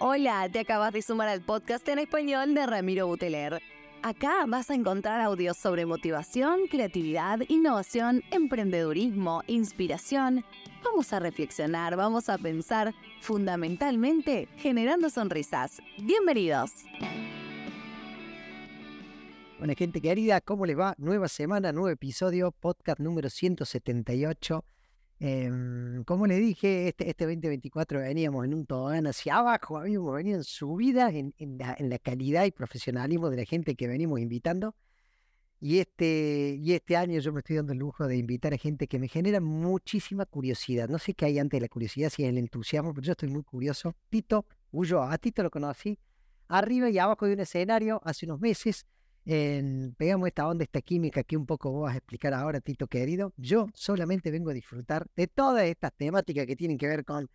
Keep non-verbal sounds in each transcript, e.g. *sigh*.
Hola, te acabas de sumar al podcast en español de Ramiro Buteler. Acá vas a encontrar audios sobre motivación, creatividad, innovación, emprendedurismo, inspiración. Vamos a reflexionar, vamos a pensar, fundamentalmente generando sonrisas. Bienvenidos. Bueno, gente querida, ¿cómo les va? Nueva semana, nuevo episodio, podcast número 178. Em, como les dije, este, este 2024 veníamos en un tobogán hacia abajo, habíamos venido en subida en, en, la, en la calidad y profesionalismo de la gente que venimos invitando. Y este, y este año yo me estoy dando el lujo de invitar a gente que me genera muchísima curiosidad. No sé qué hay antes de la curiosidad, si es el entusiasmo, pero yo estoy muy curioso. Tito Ulloa, a Tito lo conocí arriba y abajo de un escenario hace unos meses pegamos esta onda, esta química que un poco vos vas a explicar ahora, Tito querido. Yo solamente vengo a disfrutar de todas estas temáticas que tienen que ver con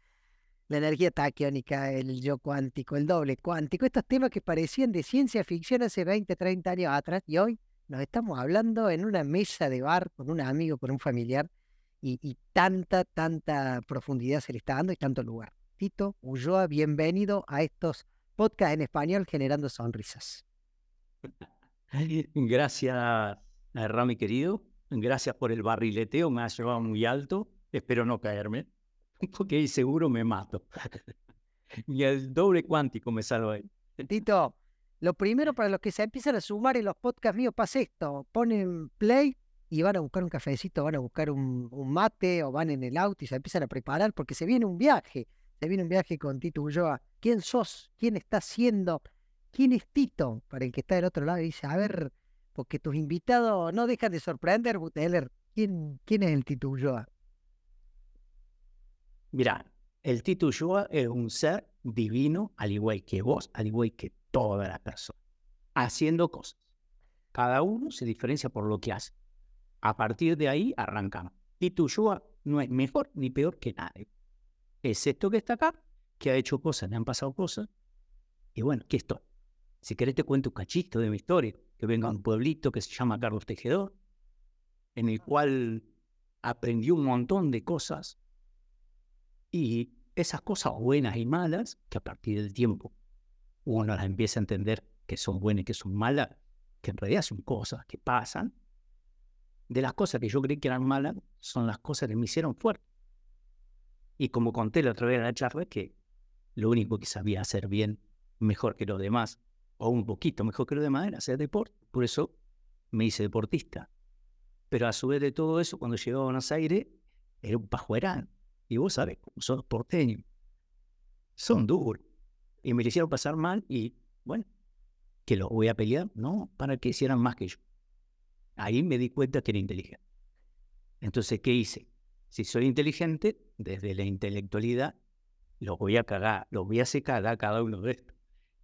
la energía taquiónica, el yo cuántico, el doble cuántico, estos temas que parecían de ciencia ficción hace 20, 30 años atrás y hoy nos estamos hablando en una mesa de bar con un amigo, con un familiar y, y tanta, tanta profundidad se le está dando y tanto lugar. Tito Ulloa, bienvenido a estos podcasts en español generando sonrisas. *laughs* Gracias, Rami querido. Gracias por el barrileteo, me ha llevado muy alto. Espero no caerme, *laughs* porque seguro me mato. *laughs* y el doble cuántico me salva ahí. Tito, lo primero para los que se empiezan a sumar en los podcasts míos, pasa esto. Ponen play y van a buscar un cafecito, van a buscar un, mate o van en el auto y se empiezan a preparar porque se viene un viaje. Se viene un viaje con Tito Ulloa. ¿Quién sos? ¿Quién está haciendo? ¿Quién es Tito? Para el que está del otro lado y dice, a ver, porque tus invitados no dejan de sorprender, Buteler. ¿Quién, quién es el Tito Ulloa? Mira, el Tito Ulloa es un ser divino, al igual que vos, al igual que toda la persona, haciendo cosas. Cada uno se diferencia por lo que hace. A partir de ahí arrancamos. Tito Ulloa no es mejor ni peor que nadie. Es esto que está acá, que ha hecho cosas, le han pasado cosas, y bueno, aquí estoy. Si querés te cuento un cachito de mi historia, que vengo a un pueblito que se llama Carlos Tejedor, en el cual aprendí un montón de cosas y esas cosas buenas y malas, que a partir del tiempo uno las empieza a entender que son buenas y que son malas, que en realidad son cosas que pasan, de las cosas que yo creí que eran malas, son las cosas que me hicieron fuerte. Y como conté la otra vez en la charla, que lo único que sabía hacer bien, mejor que los demás, o un poquito mejor que lo demás, era hacer deporte. Por eso me hice deportista. Pero a su vez de todo eso, cuando llegué a Buenos Aires, era un pajuerán. Y vos sabés, son porteños, son duros. Y me hicieron pasar mal y, bueno, que los voy a pelear, no, para que hicieran más que yo. Ahí me di cuenta que era inteligente. Entonces, ¿qué hice? Si soy inteligente, desde la intelectualidad, los voy a cagar, los voy a hacer cagar cada uno de estos.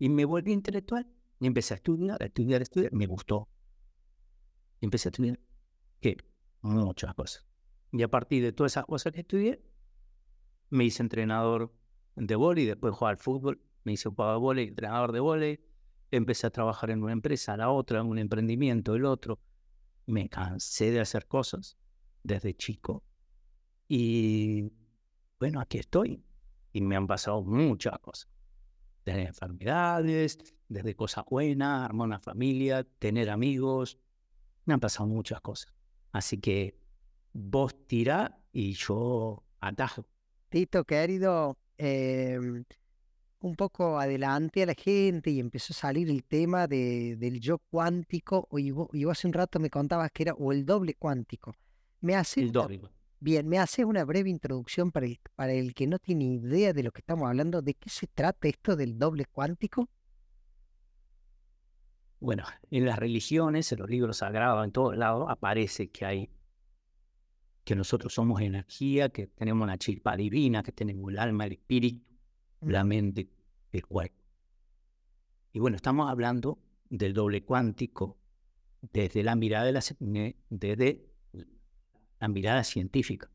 Y me volví intelectual. Y empecé a estudiar, a estudiar, a estudiar. Me gustó. Y empecé a estudiar. ¿Qué? Muchas cosas. Y a partir de todas esas cosas que estudié, me hice entrenador de vóley, después jugar al fútbol, me hice jugador de vóley, entrenador de vóley, empecé a trabajar en una empresa, la otra, un emprendimiento, el otro. Me cansé de hacer cosas desde chico. Y bueno, aquí estoy. Y me han pasado muchas cosas desde enfermedades, desde cosas buenas, armar una familia, tener amigos. Me han pasado muchas cosas. Así que vos tirá y yo atajo. Tito, querido, eh, un poco adelante a la gente y empezó a salir el tema de, del yo cuántico. Y vos, y vos hace un rato me contabas que era o el doble cuántico. Me hace el doble. Bien, ¿me haces una breve introducción para el, para el que no tiene idea de lo que estamos hablando? ¿De qué se trata esto del doble cuántico? Bueno, en las religiones, en los libros sagrados, en todos lados, aparece que hay que nosotros somos energía, que tenemos una chispa divina, que tenemos el alma, el espíritu, la mente, el cuerpo. Y bueno, estamos hablando del doble cuántico desde la mirada de la, desde la mirada científica.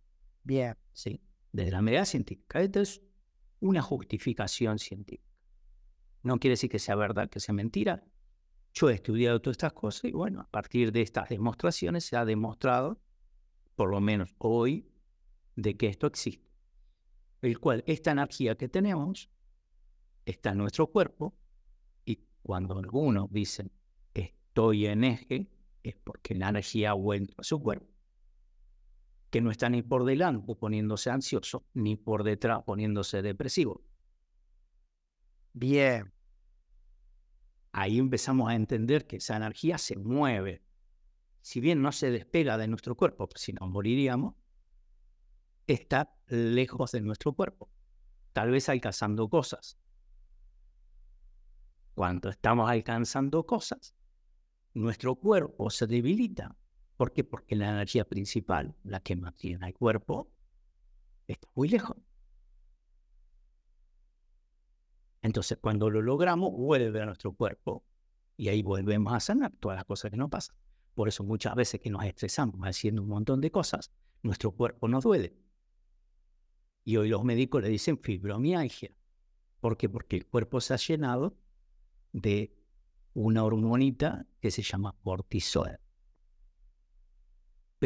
Bien. Sí, desde la mirada científica. Esto es una justificación científica. No quiere decir que sea verdad, que sea mentira. Yo he estudiado todas estas cosas y bueno, a partir de estas demostraciones se ha demostrado, por lo menos hoy, de que esto existe. el cual esta energía que tenemos está en nuestro cuerpo y cuando algunos dicen estoy en eje, es porque la energía ha vuelto a su cuerpo. Que no está ni por delante poniéndose ansioso, ni por detrás poniéndose depresivo. Bien. Ahí empezamos a entender que esa energía se mueve. Si bien no se despega de nuestro cuerpo, si no moriríamos, está lejos de nuestro cuerpo, tal vez alcanzando cosas. Cuando estamos alcanzando cosas, nuestro cuerpo se debilita. ¿Por qué? Porque la energía principal, la que mantiene al cuerpo, está muy lejos. Entonces, cuando lo logramos, vuelve a nuestro cuerpo y ahí volvemos a sanar todas las cosas que nos pasan. Por eso muchas veces que nos estresamos haciendo un montón de cosas, nuestro cuerpo nos duele. Y hoy los médicos le dicen fibromialgia. ¿Por qué? Porque el cuerpo se ha llenado de una hormonita que se llama cortisol.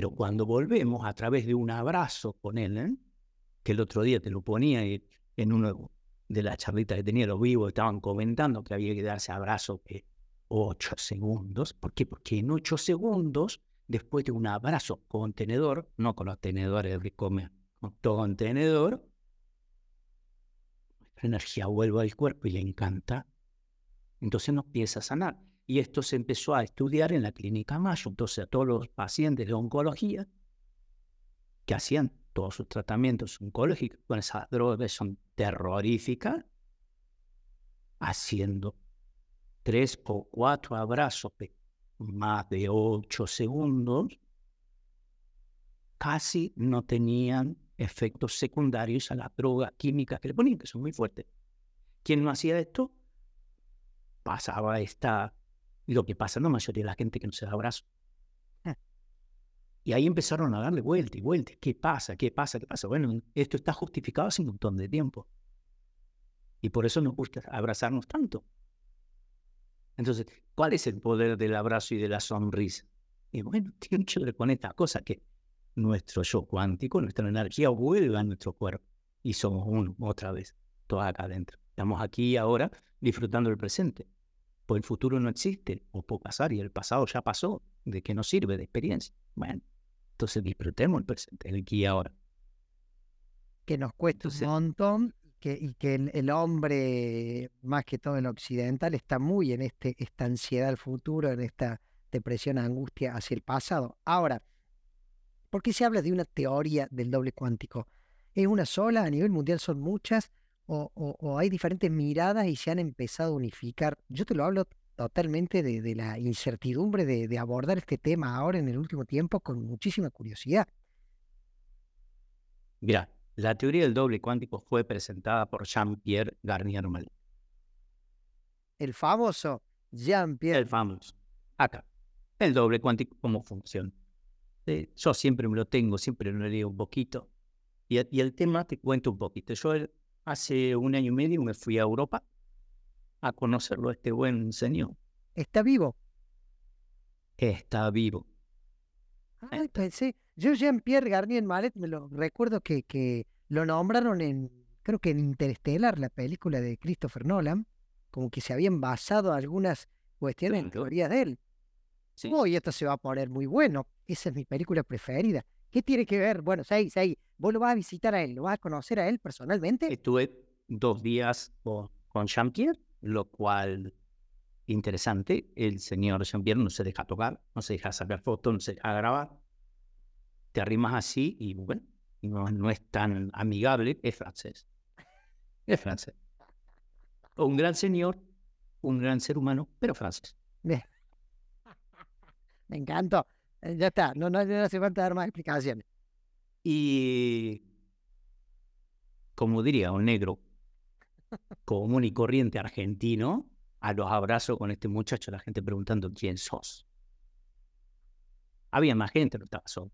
Pero cuando volvemos a través de un abrazo con él, ¿eh? que el otro día te lo ponía en uno de las charlitas que tenía los vivos, estaban comentando que había que darse abrazo que ocho segundos. ¿Por qué? Porque en ocho segundos, después de un abrazo con tenedor, no con los tenedores de comer, con tenedor, la energía vuelve al cuerpo y le encanta. Entonces nos empieza a sanar. Y esto se empezó a estudiar en la clínica Mayo. Entonces a todos los pacientes de oncología que hacían todos sus tratamientos oncológicos con esas drogas son terroríficas, haciendo tres o cuatro abrazos de más de ocho segundos, casi no tenían efectos secundarios a las drogas químicas que le ponían, que son muy fuertes. ¿Quién no hacía esto? Pasaba esta, lo que pasa en la mayoría de la gente que no se da abrazo. Ah. Y ahí empezaron a darle vuelta y vuelta. ¿Qué pasa? ¿Qué pasa? ¿Qué pasa? Bueno, esto está justificado hace un montón de tiempo. Y por eso nos gusta abrazarnos tanto. Entonces, ¿cuál es el poder del abrazo y de la sonrisa? Y bueno, *laughs* tiene que ver con esta cosa que nuestro yo cuántico, nuestra energía vuelve a nuestro cuerpo y somos uno otra vez, todos acá adentro. Estamos aquí ahora disfrutando del presente. Pues el futuro no existe o puede pasar y el pasado ya pasó. ¿De qué nos sirve de experiencia? Bueno, entonces disfrutemos el presente, el aquí y ahora. Que nos cuesta un montón que, y que el, hombre, más que todo el occidental, está muy en este, esta ansiedad al futuro, en esta depresión, angustia hacia el pasado. Ahora, ¿Por qué se habla de una teoría del doble cuántico? ¿Es una sola? ¿A nivel mundial son muchas? ¿O, hay diferentes miradas y se han empezado a unificar? Yo te lo hablo totalmente de, la incertidumbre de, abordar este tema ahora en el último tiempo con muchísima curiosidad. Mira, la teoría del doble cuántico fue presentada por Jean-Pierre Garnier Mallet. El famoso Jean-Pierre. El famoso. Acá. El doble cuántico, ¿cómo funciona? yo siempre me lo tengo, siempre lo leo un poquito. Y, el tema te cuento un poquito. Yo hace un año y medio me fui a Europa a conocerlo este buen señor. ¿Está vivo? Está vivo. Ay, pensé. Yo Jean-Pierre Garnier Malet me lo recuerdo que, que lo nombraron en, creo que en Interstellar, la película de Christopher Nolan, como que se habían basado algunas cuestiones en teorías de él. Sí. y esto se va a poner muy bueno. Esa es mi película preferida. ¿Qué tiene que ver? Bueno, seis, seis. ¿Vos lo vas a visitar a él? ¿Lo vas a conocer a él personalmente? Estuve dos días con, Jean-Pierre, lo cual interesante. El señor Jean-Pierre no se deja tocar, no se deja sacar fotos, no se deja grabar. Te arrimas así y bueno, no, no es tan amigable. Es francés. Es francés. Un gran señor, un gran ser humano, pero francés. *laughs* Me encantó. Eh, ya está, no, no, hace falta dar más explicaciones. Y como diría un negro común y corriente argentino, a los abrazos con este muchacho, la gente preguntando quién sos. Había más gente, no estaba solo.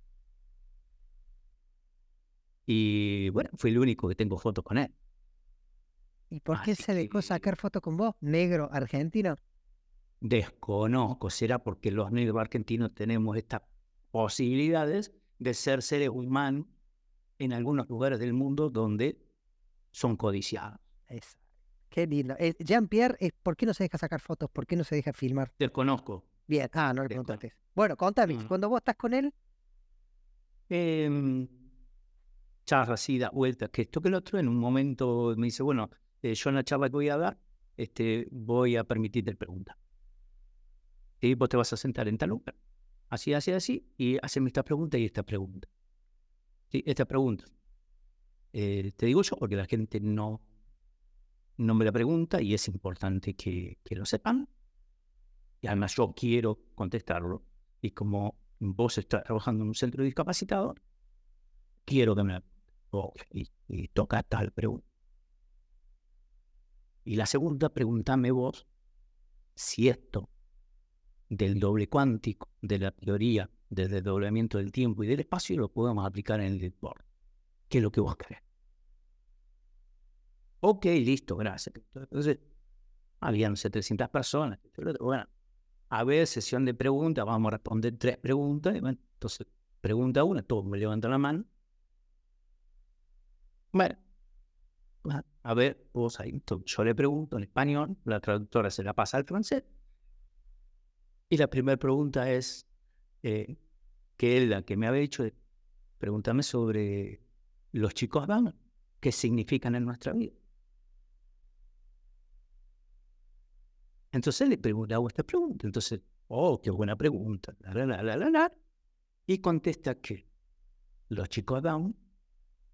Y bueno, fui el único que tengo fotos con él. ¿Y por qué se dejó sacar fotos con vos, negro argentino? Desconozco, será porque los negros argentinos tenemos estas posibilidades de ser seres humanos en algunos lugares del mundo donde son codiciados. Exacto. Qué lindo. Eh, Jean-Pierre, eh, ¿por qué no se deja sacar fotos? ¿Por qué no se deja filmar? Desconozco. Bien, ah, no le preguntaste. Bueno, contame, no. cuando vos estás con él, Em, charla así, da vueltas, que esto que lo otro, en un momento me dice, bueno, eh, yo en la charla que voy a dar, este, voy a permitirte preguntas. Y vos te vas a sentar en tal lugar, así, así, así, y haceme esta pregunta y esta pregunta. Sí, esta pregunta. Eh, te digo yo porque la gente no, no me la pregunta y es importante que, que lo sepan. Y además yo quiero contestarlo. Y como vos estás trabajando en un centro de discapacitados, quiero que me oh, y, y toca tal pregunta. Y la segunda, pregúntame vos si esto del doble cuántico, de la teoría del desdoblamiento del tiempo y del espacio, lo podemos aplicar en el deporte. ¿Qué es lo que vos querés? Ok, listo, gracias. Entonces, habían 700 personas. Bueno, a ver, sesión de preguntas, vamos a responder tres preguntas. bueno, entonces, pregunta una, todos me levantan la mano. Bueno, a- ver, vos ahí. Yo le pregunto en español, la traductora se la pasa al francés. Y la primera pregunta es, eh, que es la que me había dicho, es, pregúntame sobre los chicos Down, qué significan en nuestra vida. Entonces le pregunto, hago esta pregunta. Entonces, oh, qué buena pregunta. La, la, la, la, la, la. Y contesta que los chicos Down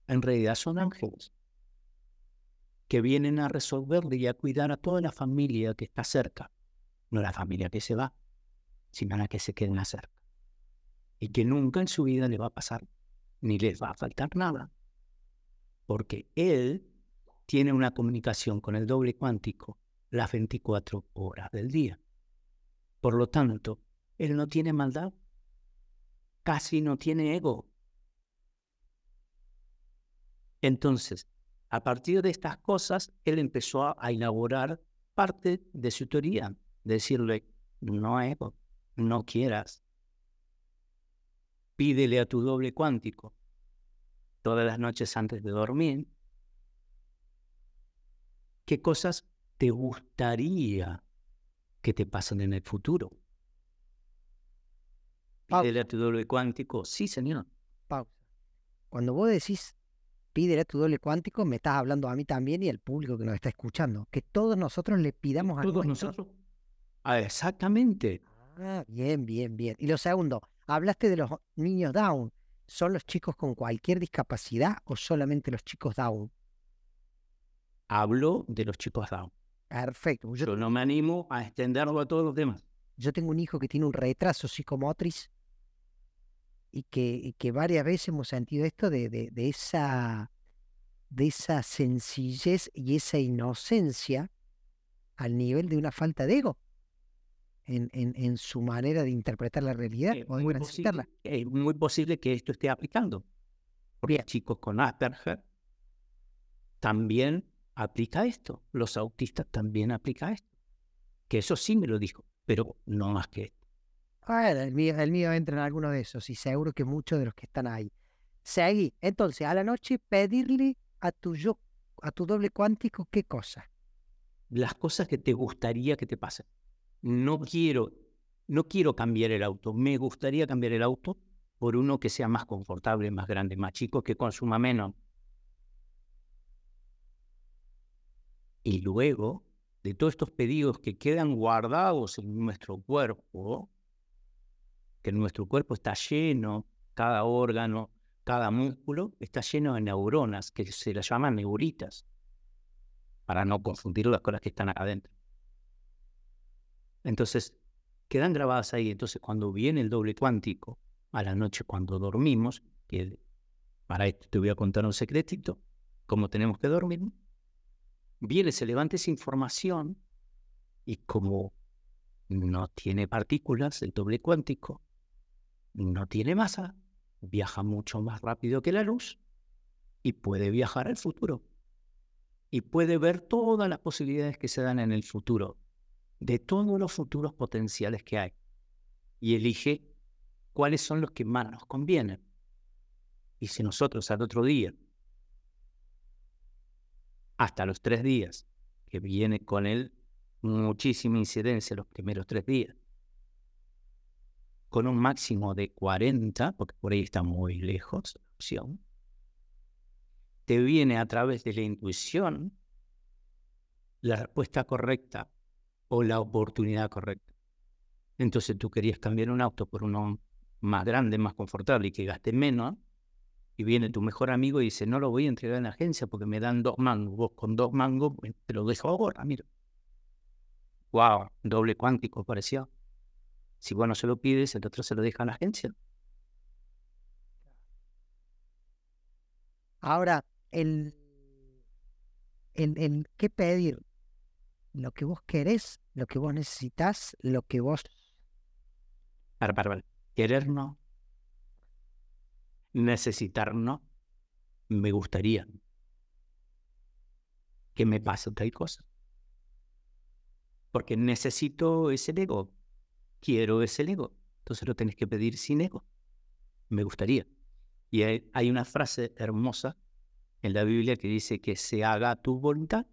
en realidad son ángeles que vienen a resolverle y a cuidar a toda la familia que está cerca. No la familia que se va, sino la que se queda cerca. Y que nunca en su vida le va a pasar, ni les va a faltar nada. Porque él tiene una comunicación con el doble cuántico las 24 horas del día. Por lo tanto, él no tiene maldad, casi no tiene ego. Entonces, a partir de estas cosas, él empezó a, a elaborar parte de su teoría, decirle, no ego, no quieras. Pídele a tu doble cuántico todas las noches antes de dormir qué cosas te gustaría que te pasen en el futuro. Pídele a tu doble cuántico, sí, señor. pausa. Cuando vos decís pídele a tu doble cuántico, me estás hablando a mí también y al público que nos está escuchando. Que todos nosotros le pidamos a Todos nuestro- nosotros. Ah, exactamente. Ah, bien, bien, bien. Y lo segundo, hablaste de los niños Down. ¿Son los chicos con cualquier discapacidad o solamente los chicos Down? Hablo de los chicos Down. Perfecto. Yo, Yo no me animo a extenderlo a todos los demás. yo tengo un hijo que tiene un retraso psicomotriz y que, y que varias veces hemos sentido esto de, de, de esa, de esa sencillez y esa inocencia al nivel de una falta de ego en, en, en su manera de interpretar la realidad Es o de muy, transitarla. posible, es muy posible que esto esté aplicando. Porque Bien. chicos con Asperger también aplica esto. Los autistas también aplica esto. Que eso sí me lo dijo, pero no más que esto. El mío, el mío entra en alguno de esos y seguro que muchos de los que están ahí. Seguí. Entonces, a la noche pedirle a tu yo, a tu doble cuántico, ¿qué cosa? Las cosas que te gustaría que te pasen. No quiero, no quiero cambiar el auto. Me gustaría cambiar el auto por uno que sea más confortable, más grande, más chico, que consuma menos. Y luego, de todos estos pedidos que quedan guardados en nuestro cuerpo, que nuestro cuerpo está lleno, cada órgano, cada músculo, está lleno de neuronas, que se las llaman neuritas, para no confundir las cosas que están acá adentro. Entonces, quedan grabadas ahí. Entonces, cuando viene el doble cuántico, a la noche cuando dormimos, que para esto te voy a contar un secretito, cómo tenemos que dormir, viene, se levanta esa información y como no tiene partículas, el doble cuántico, no tiene masa, viaja mucho más rápido que la luz y puede viajar al futuro. Y puede ver todas las posibilidades que se dan en el futuro, de todos los futuros potenciales que hay. Y elige cuáles son los que más nos convienen. Y si nosotros al otro día hasta los tres días, que viene con él muchísima incidencia los primeros tres días, con un máximo de 40, porque por ahí está muy lejos la opción, te viene a través de la intuición la respuesta correcta o la oportunidad correcta. Entonces tú querías cambiar un auto por uno más grande, más confortable y que gaste menos, y viene tu mejor amigo y dice, no lo voy a entregar en la agencia porque me dan dos mangos, vos con dos mangos te lo dejo ahora, mira. Wow, doble cuántico parecía. Si vos no se lo pides, el otro se lo deja en la agencia. Ahora, el, el, el qué pedir, lo que vos querés, lo que vos necesitas, lo que vos... Para, para, para. Querer no. Necesitar no. Me gustaría que me pase tal cosa. Porque necesito ese ego. Quiero ese ego. Entonces lo tenés que pedir sin ego. Me gustaría. Y hay, hay una frase hermosa en la Biblia que dice que se haga tu voluntad.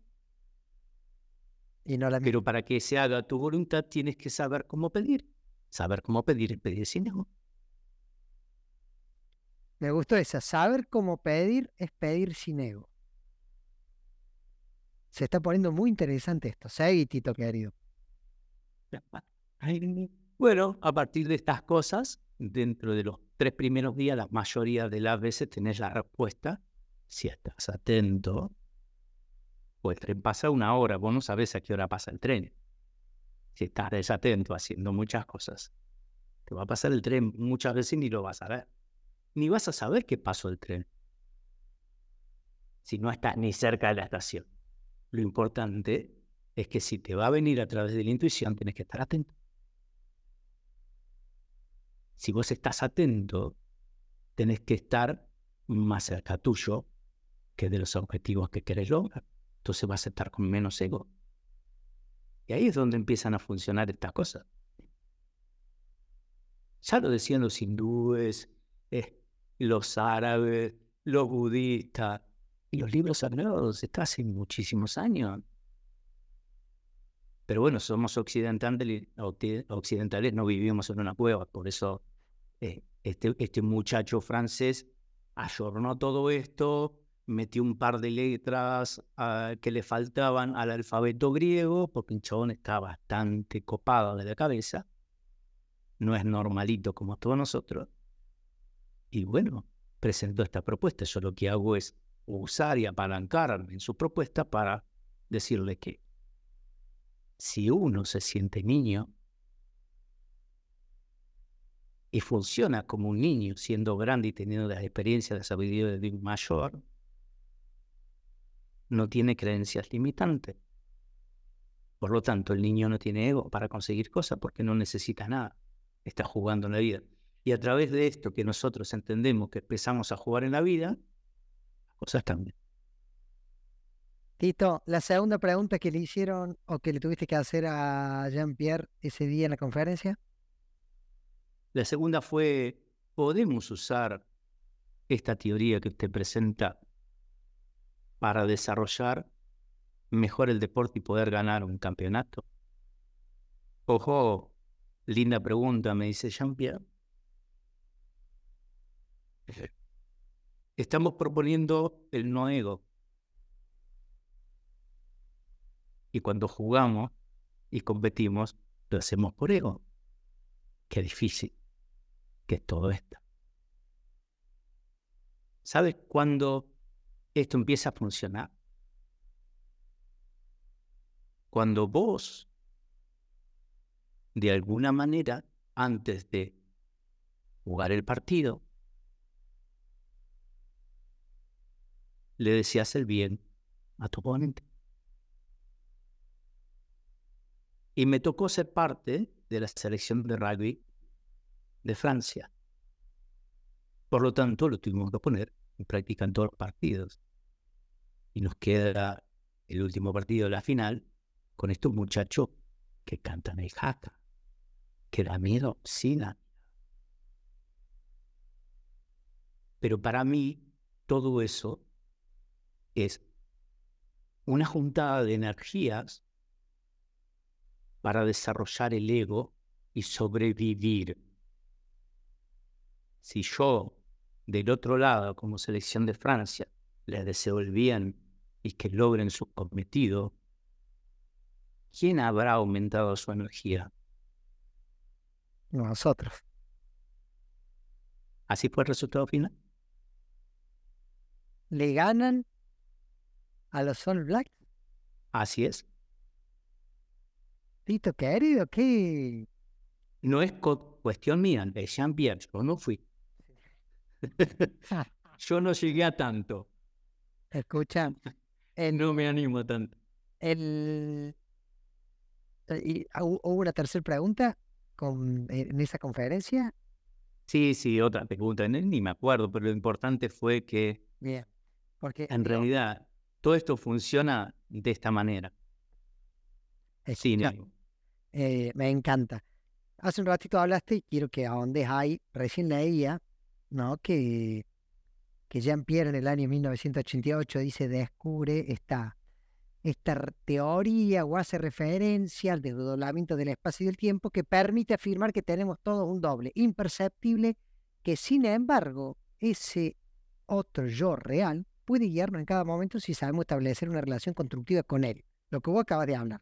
Y no la Pero para que se haga tu voluntad tienes que saber cómo pedir. Saber cómo pedir es pedir sin ego. Me gustó esa. Saber cómo pedir es pedir sin ego. Se está poniendo muy interesante esto. Seguí, Tito querido. *laughs* Bueno, a partir de estas cosas, dentro de los tres primeros días, la mayoría de las veces tenés la respuesta. Si estás atento, pues el tren pasa una hora, vos no sabés a qué hora pasa el tren. Si estás desatento haciendo muchas cosas, te va a pasar el tren muchas veces y ni lo vas a ver. Ni vas a saber qué pasó el tren. Si no estás ni cerca de la estación. Lo importante es que si te va a venir a través de la intuición, tienes que estar atento. Si vos estás atento, tenés que estar más cerca tuyo que de los objetivos que querés lograr. Entonces vas a estar con menos ego. Y ahí es donde empiezan a funcionar estas cosas. Ya lo decían los hindúes, eh, los árabes, los budistas y los libros sagrados, está hace muchísimos años. Pero bueno, somos occidentales, occidentales no vivimos en una cueva, por eso eh, este, este muchacho francés ayornó todo esto, metió un par de letras ah, que le faltaban al alfabeto griego, porque el chabón está bastante copado de la cabeza, no es normalito como todos nosotros. Y bueno, presentó esta propuesta. Yo lo que hago es usar y apalancar en su propuesta para decirle que si uno se siente niño y funciona como un niño siendo grande y teniendo las experiencias de sabiduría de un mayor, no tiene creencias limitantes. Por lo tanto, el niño no tiene ego para conseguir cosas porque no necesita nada. Está jugando en la vida. Y a través de esto que nosotros entendemos que empezamos a jugar en la vida, las cosas cambian. Tito, la segunda pregunta que le hicieron o que le tuviste que hacer a Jean-Pierre ese día en la conferencia. La segunda fue, ¿podemos usar esta teoría que usted presenta para desarrollar mejor el deporte y poder ganar un campeonato? Ojo, linda pregunta, me dice Jean-Pierre. Estamos proponiendo el no ego. Y cuando jugamos y competimos, lo hacemos por ego. Qué difícil que es todo esto. ¿Sabes cuándo esto empieza a funcionar? Cuando vos, de alguna manera, antes de jugar el partido, le decías el bien a tu oponente. Y me tocó ser parte de la selección de rugby de Francia. Por lo tanto, lo tuvimos que poner en práctica en todos los partidos. Y nos queda el último partido de la final con estos muchachos que cantan el jaca. Que da miedo, sí da Pero para mí, todo eso es una juntada de energías para desarrollar el ego y sobrevivir. Si yo, del otro lado, como selección de Francia, les deseo el bien y que logren su cometido, ¿quién habrá aumentado su energía? Nosotros. ¿Así fue el resultado final? ¿Le ganan a los All Blacks? Así es. Tito, querido, ¿qué? No es cuestión mía, de Jean-Pierre, yo no fui. *laughs* yo no llegué a tanto. Escucha, no me animo tanto. El, y, ¿Hubo una tercera pregunta con, en esa conferencia? Sí, sí, otra pregunta, ni me acuerdo, pero lo importante fue que Bien, porque en realidad todo esto funciona de esta manera. Sí, escucha, eh, me encanta. Hace un ratito hablaste y quiero que ahondes ahí. Recién leía, ¿no? Que, que Jean-Pierre en el año 1988 dice, descubre esta, esta teoría o hace referencia al desdoblamiento del espacio y del tiempo que permite afirmar que tenemos todos un doble imperceptible que sin embargo ese otro yo real puede guiarnos en cada momento si sabemos establecer una relación constructiva con él. Lo que vos acabas de hablar.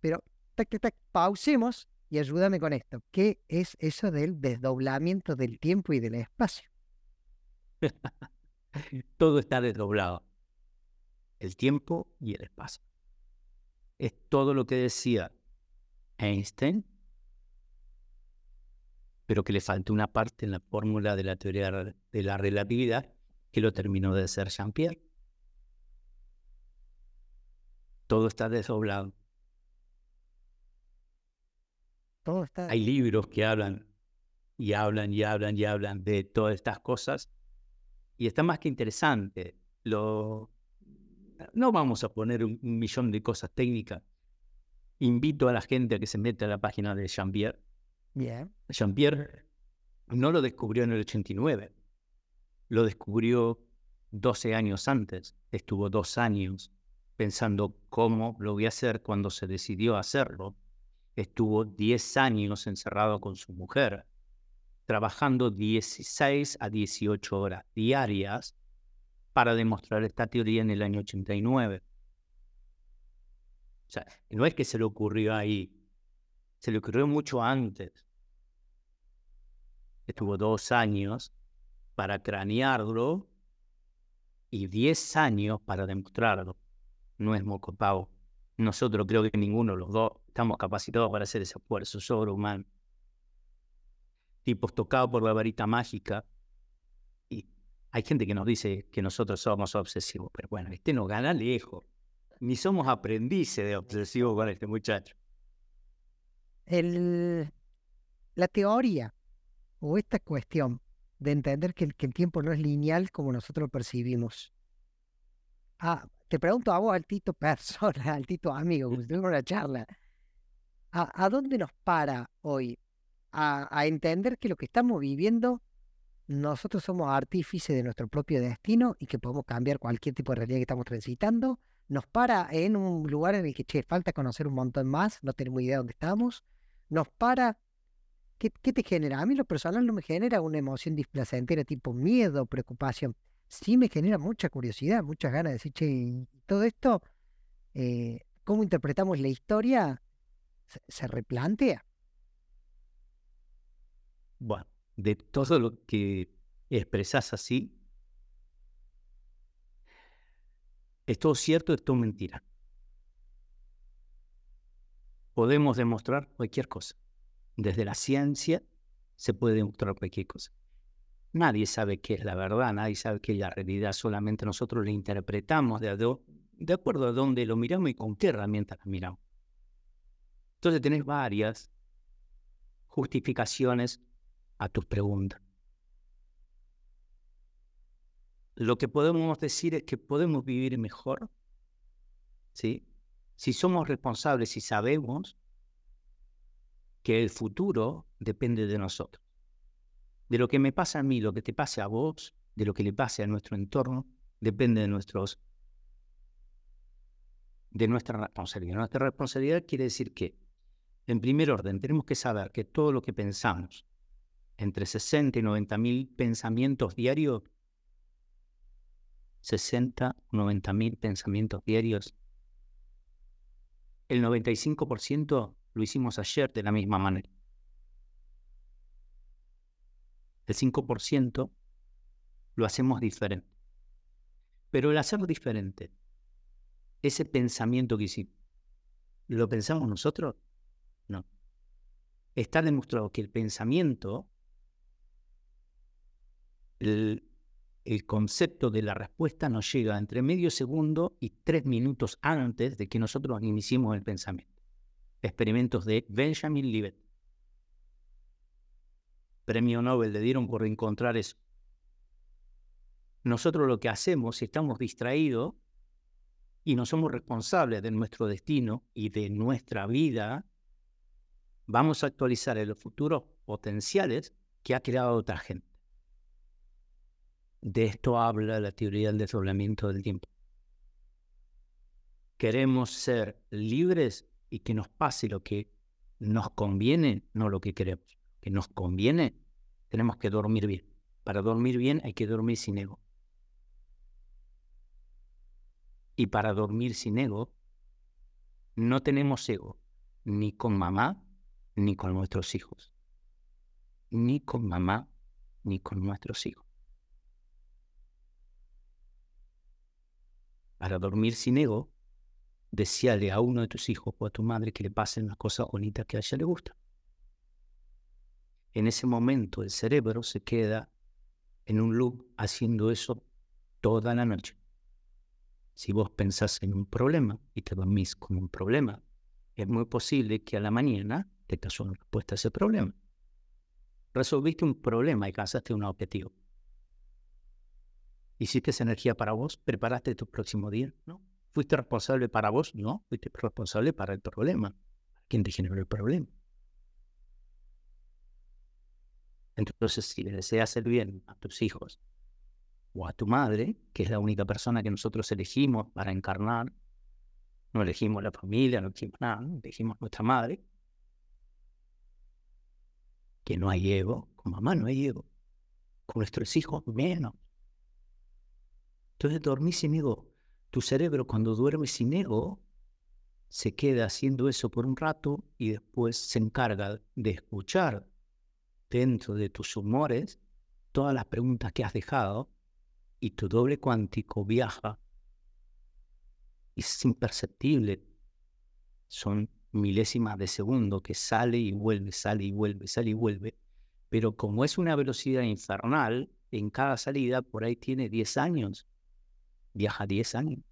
Pero, tac, tac, tac, pausemos y ayúdame con esto. ¿Qué es eso del desdoblamiento del tiempo y del espacio? Todo está desdoblado. El tiempo y el espacio. Es todo lo que decía Einstein, pero que le faltó una parte en la fórmula de la teoría de la relatividad que lo terminó de hacer Jean-Pierre. Todo está desdoblado. Todo está... Hay libros que hablan y hablan y hablan y hablan de todas estas cosas y está más que interesante. Lo... No vamos a poner un, un millón de cosas técnicas. Invito a la gente a que se meta a la página de Jean-Pierre. Bien. Jean-Pierre no lo descubrió en el 89, lo descubrió 12 años antes. Estuvo dos años pensando cómo lo voy a hacer cuando se decidió hacerlo. Estuvo 10 años encerrado con su mujer, trabajando 16 a 18 horas diarias para demostrar esta teoría en el año 89. O sea, no es que se le ocurrió ahí, se le ocurrió mucho antes. Estuvo dos años para cranearlo y 10 años para demostrarlo. No es moco. Nosotros creo que ninguno de los dos estamos capacitados para hacer ese esfuerzo sobrehumano. Tipos tocados por la varita mágica. Y hay gente que nos dice que nosotros somos obsesivos, pero bueno, este nos gana lejos. Ni somos aprendices de obsesivos con este muchacho. El, la teoría o esta cuestión de entender que el, que el tiempo no es lineal como nosotros lo percibimos. Ah, te pregunto a vos, al Tito persona, *laughs* al Tito amigo, si tuviera una charla. ¿A, a dónde nos para hoy? A, entender que lo que estamos viviendo, nosotros somos artífices de nuestro propio destino y que podemos cambiar cualquier tipo de realidad que estamos transitando. Nos para en un lugar en el que, che, falta conocer un montón más, no tenemos idea de dónde estamos. Nos para ¿Qué, ¿Qué, te genera? A mí lo personal no me genera una emoción displacentera tipo miedo, preocupación. Sí me genera mucha curiosidad, muchas ganas de decir, che, todo esto, eh, ¿cómo interpretamos la historia? Se, replantea. Bueno, de todo lo que expresas así, es todo cierto, es todo mentira. Podemos demostrar cualquier cosa. Desde la ciencia se puede demostrar cualquier cosa. Nadie sabe qué es la verdad, nadie sabe qué es la realidad, solamente nosotros la interpretamos de, de acuerdo a dónde lo miramos y con qué herramientas la miramos. Entonces tenés varias justificaciones a tus preguntas. Lo que podemos decir es que podemos vivir mejor, ¿sí? Si somos responsables y sabemos que el futuro depende de nosotros. De lo que me pasa a mí, lo que te pase a vos, de lo que le pase a nuestro entorno, depende de nuestros de nuestra responsabilidad. Nuestra responsabilidad quiere decir que, en primer orden, tenemos que saber que todo lo que pensamos, entre 60 y 90 mil pensamientos diarios, 60, 90 mil pensamientos diarios, el 95% lo hicimos ayer de la misma manera. El 5% lo hacemos diferente. Pero el hacerlo diferente, ese pensamiento que hicimos, ¿lo pensamos nosotros? No. Está demostrado que el pensamiento, el, concepto de la respuesta nos llega entre medio segundo y tres minutos antes de que nosotros iniciemos el pensamiento. Experimentos de Benjamin Libet. Premio Nobel le dieron por encontrar eso. Nosotros lo que hacemos, si estamos distraídos y no somos responsables de nuestro destino y de nuestra vida, vamos a actualizar en los futuros potenciales que ha creado otra gente. De esto habla la teoría del desdoblamiento del tiempo. Queremos ser libres y que nos pase lo que nos conviene, no lo que queremos. Que nos conviene, tenemos que dormir bien. Para dormir bien hay que dormir sin ego. Y para dormir sin ego, no tenemos ego ni con mamá ni con nuestros hijos. Ni con mamá ni con nuestros hijos. Para dormir sin ego, deseale a uno de tus hijos o a tu madre que le pasen las cosas bonitas que a ella le gusta. En ese momento el cerebro se queda en un loop haciendo eso toda la noche. Si vos pensás en un problema y te dormís con un problema, es muy posible que a la mañana te cayó una respuesta a ese problema. Resolviste un problema y casaste un objetivo. ¿Hiciste esa energía para vos? ¿Preparaste tu próximo día? ¿No? ¿Fuiste responsable para vos? No, fuiste responsable para el problema. ¿Quién te generó el problema? Entonces, si le deseas el bien a tus hijos o a tu madre, que es la única persona que nosotros elegimos para encarnar, no elegimos la familia, no elegimos nada, elegimos nuestra madre, que no hay ego, con mamá no hay ego, con nuestros hijos menos. Entonces dormir sin ego. Tu cerebro cuando duerme sin ego se queda haciendo eso por un rato y después se encarga de escuchar dentro de tus humores todas las preguntas que has dejado y tu doble cuántico viaja. Y es imperceptible. Son milésimas de segundo que sale y vuelve, sale y vuelve, sale y vuelve. Pero como es una velocidad infernal, en cada salida por ahí tiene 10 años viaja 10 años.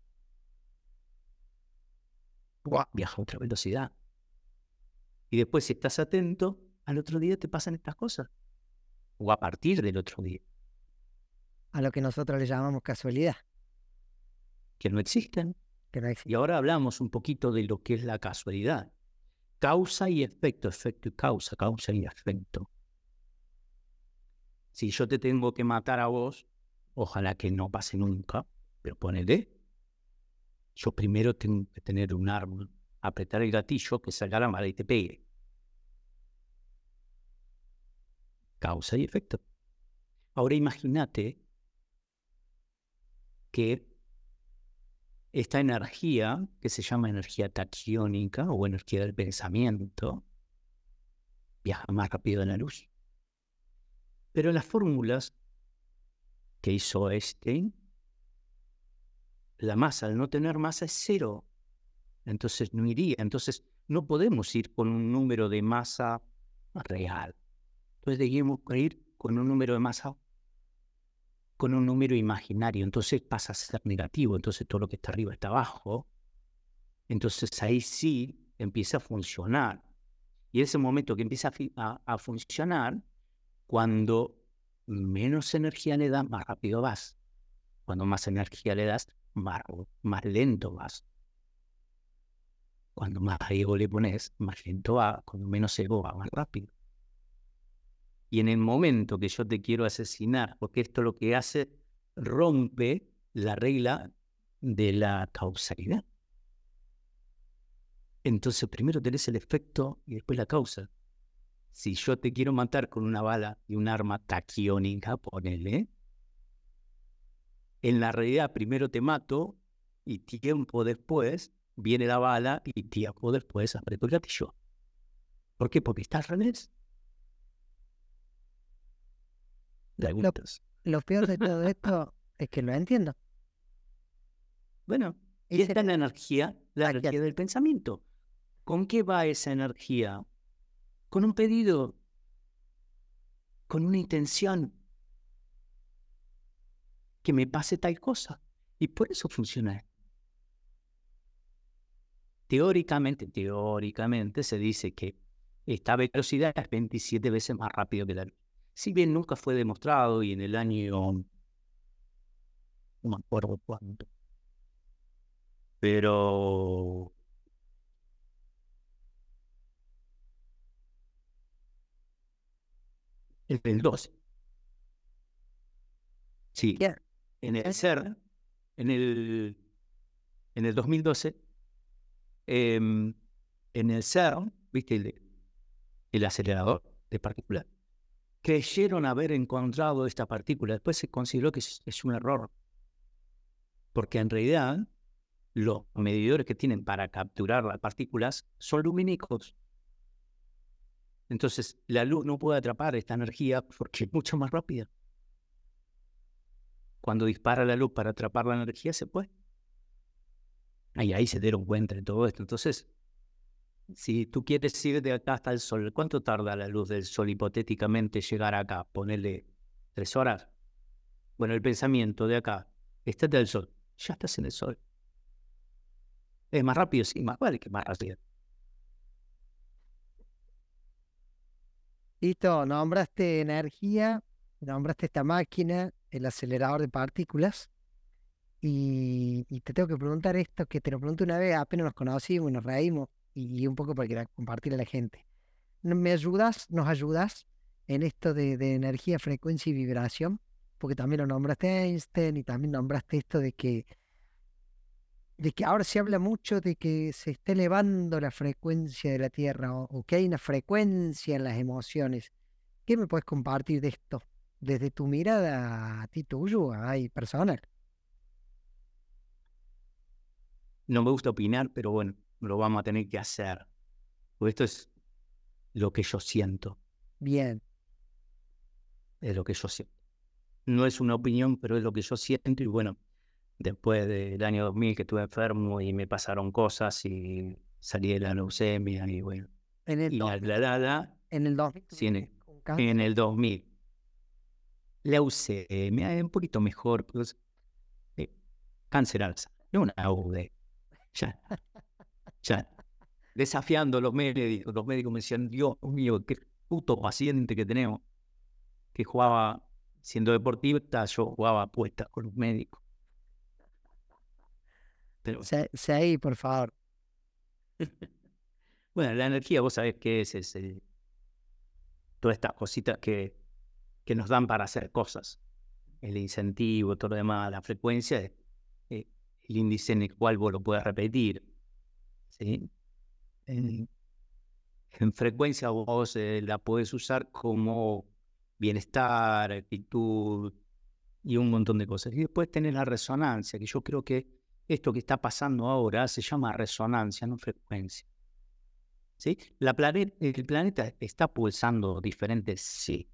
Viaja a otra velocidad. Y después, si estás atento, al otro día te pasan estas cosas. O a partir del otro día. A lo que nosotros le llamamos casualidad. Que no existen. Que no existen. Y ahora hablamos un poquito de lo que es la casualidad. Causa y efecto, efecto y causa, causa y efecto. Si yo te tengo que matar a vos, ojalá que no pase nunca, pero ponele, yo primero tengo que tener un arma, apretar el gatillo, que salga la mala y te pegue. Causa y efecto. Ahora imagínate que esta energía, que se llama energía tachiónica o energía del pensamiento, viaja más rápido en la luz. Pero las fórmulas que hizo Einstein la masa, al no tener masa, es cero. Entonces no iría. Entonces no podemos ir con un número de masa real. Entonces debemos ir con un número de masa con un número imaginario. Entonces pasa a ser negativo. Entonces todo lo que está arriba está abajo. Entonces ahí sí empieza a funcionar. Y ese momento que empieza a, a funcionar, cuando menos energía le das, más rápido vas. Cuando más energía le das, más, lento vas. Cuando más ego le pones, más lento va. Cuando menos ego va, más rápido. Y en el momento que yo te quiero asesinar, porque esto lo que hace, rompe la regla de la causalidad. Entonces primero tenés el efecto y después la causa. Si yo te quiero matar con una bala y un arma taquiónica, ponele, en la realidad primero te mato y tiempo después viene la bala y tiempo después aprieto el gatillo. ¿Por qué? Porque está al revés. Lo, lo peor de todo *laughs* esto es que lo entiendo. Bueno, y esta es la energía, la energía del pensamiento. ¿Con qué va esa energía? Con un pedido, con una intención, que me pase tal cosa. Y por eso funciona. Teóricamente, teóricamente se dice que esta velocidad es 27 veces más rápido que la luz. Si bien nunca fue demostrado y en el año, no me acuerdo cuánto, pero el del 12. Sí, en el CERN, en el, en el 2012, em, en el CERN, ¿viste? El, el acelerador de partículas, creyeron haber encontrado esta partícula. Después se consideró que es, un error, porque en realidad los medidores que tienen para capturar las partículas son lumínicos. Entonces, la luz no puede atrapar esta energía porque es mucho más rápida. Cuando dispara la luz para atrapar la energía, se puede. Y ahí se dieron cuenta de todo esto. Entonces, si tú quieres ir de acá hasta el sol, ¿cuánto tarda la luz del sol hipotéticamente llegar acá? Ponerle tres horas. Bueno, el pensamiento de acá, estás del sol, ya estás en el sol. Es más rápido, sí, más vale que más rápido. Listo, nombraste energía, nombraste esta máquina, el acelerador de partículas. Y, te tengo que preguntar esto, que te lo pregunté una vez, apenas nos conocimos, nos reímos, y, un poco para compartir a la gente. ¿Me ayudas, nos ayudas en esto de, energía, frecuencia y vibración? Porque también lo nombraste Einstein y también nombraste esto de que, de que ahora se habla mucho de que se está elevando la frecuencia de la Tierra o, que hay una frecuencia en las emociones. ¿Qué me puedes compartir de esto? Desde tu mirada a ti tuyo, ahí personal. No me gusta opinar, pero bueno, lo vamos a tener que hacer. Porque esto es lo que yo siento. Bien. Es lo que yo siento. No es una opinión, pero es lo que yo siento. Y bueno, después del año 2000 que estuve enfermo y me pasaron cosas y salí de la leucemia y bueno. En el, y la en el 2000. Sí, en, el, en el 2000. Leucemia es un poquito mejor, pues, eh, cáncer alza, no una UD. Ya, ya, desafiando a los médicos. Los médicos me decían, Dios mío, qué puto paciente que tenemos. Que jugaba, siendo deportista, yo jugaba apuestas con los médicos. Pero... ahí, por favor. *laughs* bueno, la energía, vos sabés qué es, es todas estas cositas que, que nos dan para hacer cosas. El incentivo, todo lo demás, la frecuencia, eh, el índice en el cual vos lo puedes repetir ¿sí? En, frecuencia vos eh, la puedes usar como bienestar, actitud y un montón de cosas. Y después tenés la resonancia, que yo creo que esto que está pasando ahora se llama resonancia, no frecuencia. ¿Sí? La el planeta está pulsando diferentes. Sí.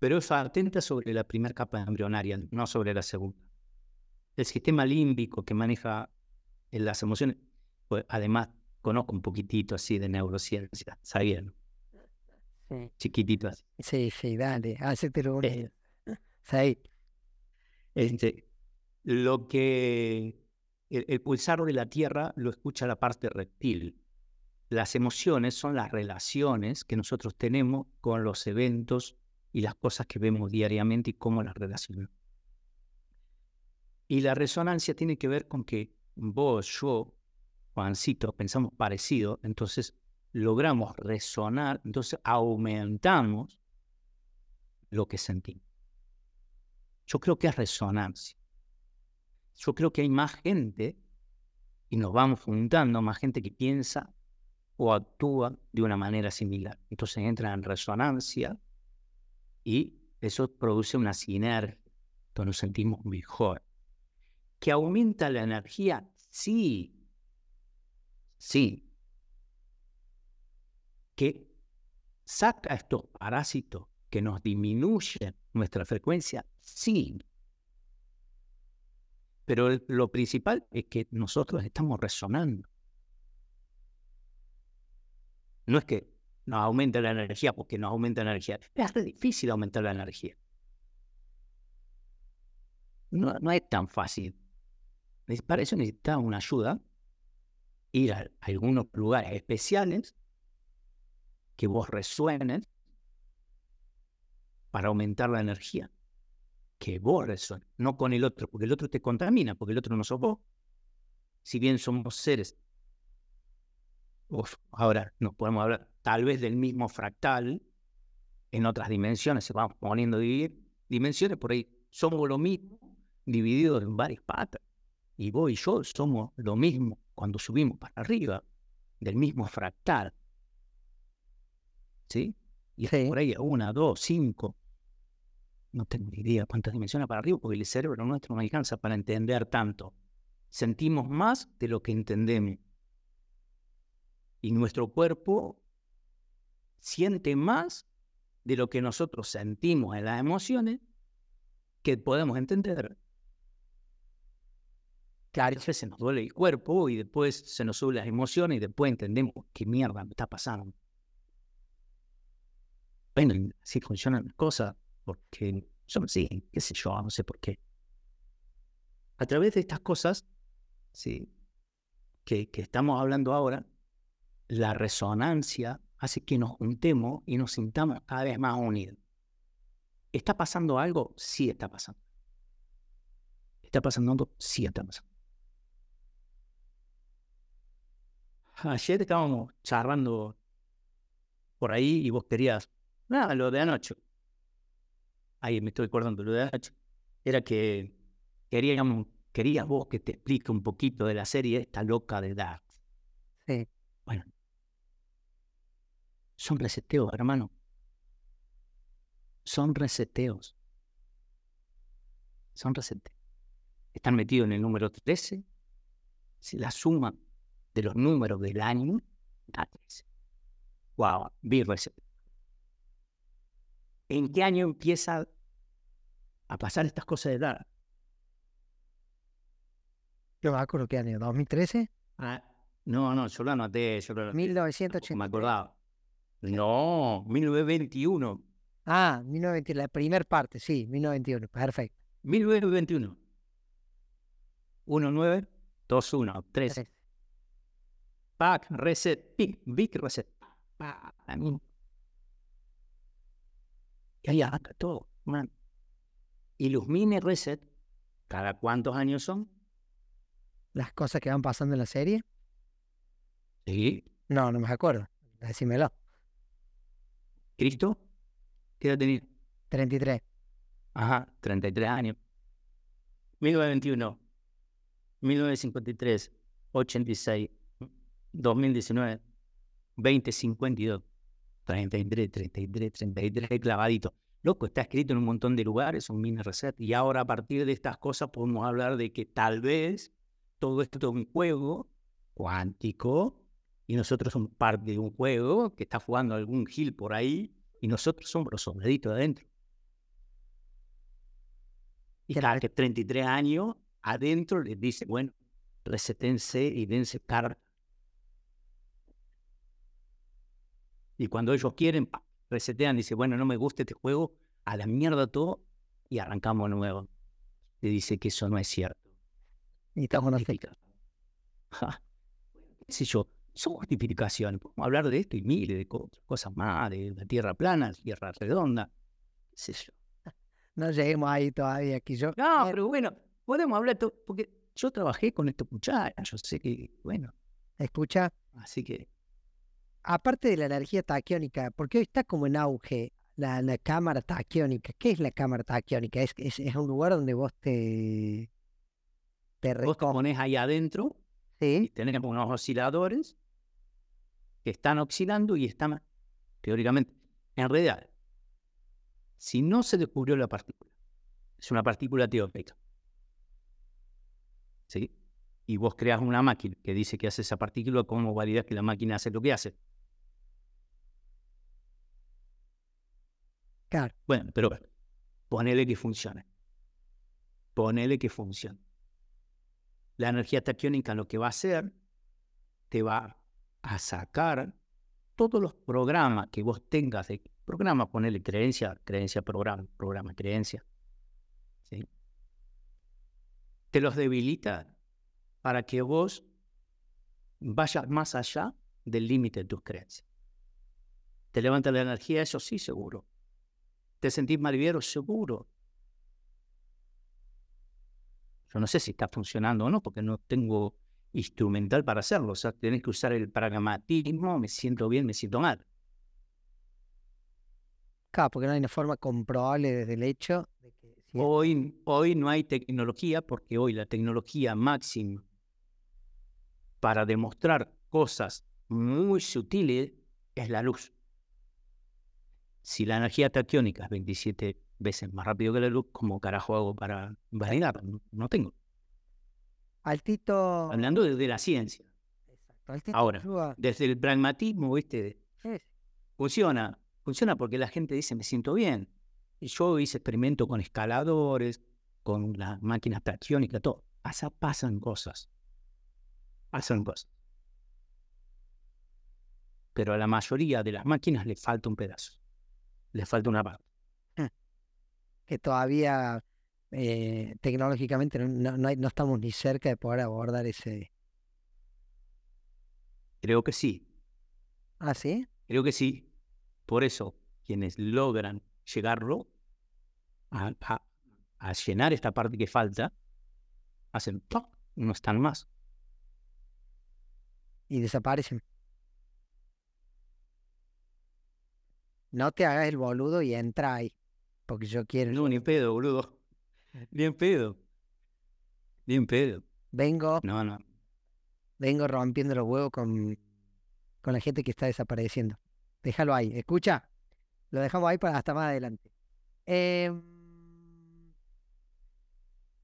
Pero es atenta sobre la primera capa embrionaria, no sobre la segunda el sistema límbico que maneja las emociones, pues además conozco un poquitito así de neurociencia, ¿sabían? Sí. Chiquitito así. Sí, sí, dale, lo eh, *laughs* sí. Este, lo que el, el, pulsar de la Tierra lo escucha la parte reptil. Las emociones son las relaciones que nosotros tenemos con los eventos y las cosas que vemos diariamente y cómo las relacionamos. Y la resonancia tiene que ver con que vos, yo, Juancito, pensamos parecido, entonces logramos resonar, entonces aumentamos lo que sentimos. Yo creo que es resonancia. Yo creo que hay más gente y nos vamos juntando más gente que piensa o actúa de una manera similar. Entonces entra en resonancia y eso produce una sinergia, entonces nos sentimos mejor. ¿Que aumenta la energía? Sí, sí. Que saca estos parásitos que nos disminuyen nuestra frecuencia, sí. Pero lo principal es que nosotros estamos resonando. No es que nos aumente la energía porque nos aumenta la energía. Es difícil aumentar la energía. No, no es tan fácil. Para eso necesitamos una ayuda, ir a algunos lugares especiales que vos resuenen para aumentar la energía. Que vos resuenes, no con el otro, porque el otro te contamina, porque el otro no sos vos. Si bien somos seres, ahora nos podemos hablar tal vez del mismo fractal, en otras dimensiones se van poniendo dimensiones, por ahí somos lo mismo, divididos en varias patas. Y vos y yo somos lo mismo cuando subimos para arriba, del mismo fractal. ¿Sí? Y por ahí una, dos, cinco, no tengo ni idea cuántas dimensiones para arriba, porque el cerebro nuestro no alcanza para entender tanto. Sentimos más de lo que entendemos. Y nuestro cuerpo siente más de lo que nosotros sentimos en las emociones que podemos entender. Claro, a veces se nos duele el cuerpo y después se nos suben las emociones y después entendemos qué mierda me está pasando. Bueno, así funcionan las cosas porque yo sí, qué sé yo, no sé por qué. A través de estas cosas, sí, que, que estamos hablando ahora, la resonancia hace que nos juntemos y nos sintamos cada vez más unidos. ¿Está pasando algo? Sí está pasando. ¿Está pasando algo? Sí está pasando. Ayer estábamos charlando por ahí y vos querías, nada, lo de anoche ahí me estoy acordando lo de anoche, era que queríamos, querías vos que te explique un poquito de la serie esta loca de Dark. Sí. Bueno. Son reseteos, hermano. Son reseteos. Son reseteos. Están metidos en el número 13. Si la suma de los números del año da 13. Wow, vi reseteo. ¿En qué año empieza a pasar estas cosas de edad? Yo me acuerdo qué año, ¿2013? Ah, no, no, yo lo anoté. Yo lo 1980. Me acordaba. No, 1921. Ah, 1921, la primera parte, sí, 1921, perfecto. 1921. 1921, 3. Back, reset, big, big reset. Y ahí arranca todo. Y los mini reset, ¿cada cuántos años son? ¿Las cosas que van pasando en la serie? Sí. No, no me acuerdo. Decímelo. ¿Cristo? ¿Qué edad tenía? 33. Ajá, 33 años. 1921, 1953, 86, 2019, 2052. 33, 33, 33 clavadito. Loco, está escrito en un montón de lugares, un mini reset. Y ahora a partir de estas cosas podemos hablar de que tal vez todo esto es un juego cuántico y nosotros somos parte de un juego que está jugando algún gil por ahí y nosotros somos los soldaditos adentro. Y claro, que 33 años adentro les dice, bueno, resetense y dense carga Y cuando ellos quieren, resetean, dice, bueno, no me gusta este juego, a la mierda todo, y arrancamos de nuevo. Le dice que eso no es cierto. Y estamos en *laughs* ¿Qué sé yo? Justificaciones. Podemos hablar de esto y miles de cosas más, de la tierra plana, tierra redonda. ¿Qué sé yo? *laughs* No lleguemos ahí todavía, aquí yo. No, pero bueno, podemos hablar, porque yo trabajé con estos muchachos, yo sé que, bueno. Escucha. Así que aparte de la energía taquiónica, porque hoy está como en auge la, cámara taquiónica. ¿Qué es la cámara taquiónica? ¿Es, es, un lugar donde vos te... te vos te pones ahí adentro Y Sí. tenemos unos osciladores que están oscilando y están, teóricamente, en realidad, si no se descubrió la partícula, es una partícula teórica. ¿Sí? Y vos creas una máquina que dice que hace esa partícula, ¿cómo validas que la máquina hace lo que hace? Claro. Bueno, pero ponele que funcione. Ponele que funcione. La energía taquiónica lo que va a hacer, te va a sacar todos los programas que vos tengas de programa, ponele creencia, creencia, programa, programa, creencia. Te los debilita para que vos vayas más allá del límite de tus creencias. Te levanta la energía, eso sí, seguro. ¿Te sentís más liviano? Seguro. Yo no sé si está funcionando o no, porque no tengo instrumental para hacerlo. O sea, tenés que usar el pragmatismo, me siento bien, me siento mal. Claro, porque no hay una forma comprobable desde el hecho de que Hoy, hoy no hay tecnología, porque hoy la tecnología máxima para demostrar cosas muy sutiles es la luz. Si la energía taquiónica es 27 veces más rápido que la luz, ¿cómo carajo hago para validar? No, no tengo. Altito. Hablando desde la ciencia. Exacto, Ahora, Desde el pragmatismo, ¿viste? es- Funciona. Funciona porque la gente dice, me siento bien. Y yo hice experimento con escaladores, con las máquinas taquiónicas, todo. Pasa, pasan cosas. Pasan cosas. Pero a la mayoría de las máquinas le falta un pedazo. Le falta una parte. *laughs* que todavía eh, tecnológicamente no, no- no hay- no estamos ni cerca de poder abordar ese. Creo que sí. Ah, sí. Creo que sí. Por eso, quienes logran llegarlo a, a- a llenar esta parte que falta, hacen ¡toc! no están más. Y desaparecen. No te hagas el boludo y entra ahí. Porque yo quiero. No, ni pedo, boludo. Ni en pedo. Ni en pedo. Vengo, No, no. vengo rompiendo los huevos con, con la gente que está desapareciendo. Déjalo ahí. Escucha. Lo dejamos ahí para hasta más adelante. Em,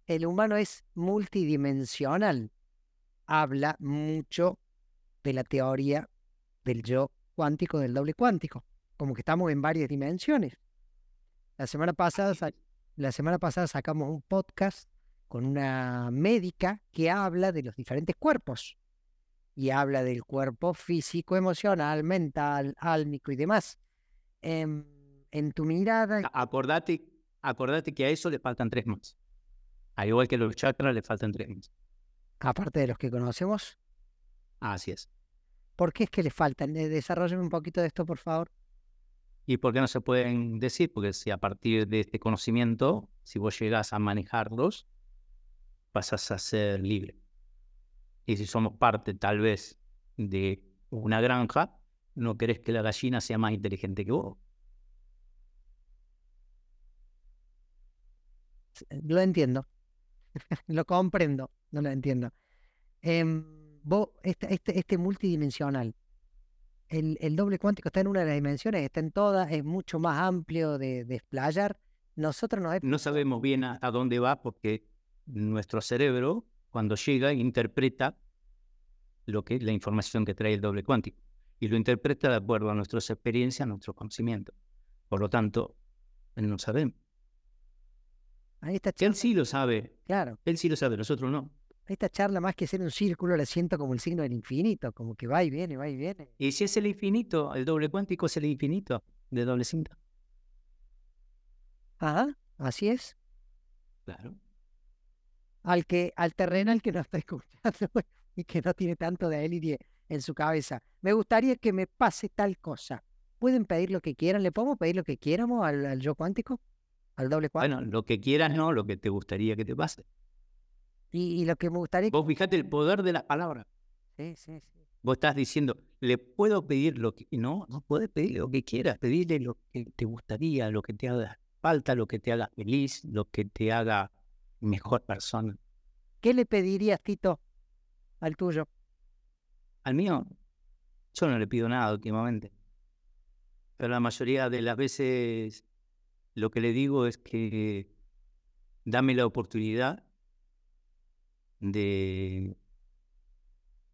el humano es multidimensional. Habla mucho de la teoría del yo cuántico, del doble cuántico. Como que estamos en varias dimensiones. La semana pasada, sa- la semana pasada sacamos un podcast con una médica que habla de los diferentes cuerpos. Y habla del cuerpo físico, emocional, mental, álmico y demás. Em, en tu mirada, Acordate, acordate que a eso le faltan tres más. Al igual que los chakras, le faltan tres más. aparte de los que conocemos, Así es. ¿por qué es que le faltan? Eh, Desarrollame un poquito de esto, por favor. ¿Y por qué no se pueden decir? Porque si a partir de este conocimiento, si vos llegás a manejarlos, pasas a ser libre. Y si somos parte, tal vez, de una granja, no querés que la gallina sea más inteligente que vos. Eh, Lo entiendo. *laughs* lo comprendo, no lo entiendo. Em, vos, este, este, este multidimensional, el, el doble cuántico está en una de las dimensiones, está en todas, es mucho más amplio de, de explayar. Nosotros nos No sabemos bien a, a dónde va porque nuestro cerebro, cuando llega, interpreta lo que la información que trae el doble cuántico y lo interpreta de acuerdo a nuestras experiencias, a nuestro conocimiento. Por lo tanto, no sabemos. Ahí él sí lo sabe, claro, él sí lo sabe, nosotros no. Esta charla más que ser un círculo la siento como el signo del infinito, como que va y viene, va y viene. Y si es el infinito, el doble cuántico es el infinito de doble cinta. Ajá, así es. Claro. Al que, al terrenal que no está escuchando *laughs* y que no tiene tanto de élite en su cabeza. Me gustaría que me pase tal cosa. Pueden pedir lo que quieran, le podemos pedir lo que quieramos al, al yo cuántico, al doble cuántico. Bueno, lo que quieras no, lo que te gustaría que te pase. Y, y lo que me gustaría. Vos fijate el poder de las palabras. Sí, sí, sí. Vos estás diciendo, le puedo pedir lo que... No, no puedes pedir lo que quieras, pedirle lo que te gustaría, lo que te haga falta, lo que te haga feliz, lo que te haga mejor persona. ¿Qué le pedirías, Tito? al tuyo. Al mío, yo no le pido nada últimamente. Pero la mayoría de las veces lo que le digo es que dame la oportunidad de,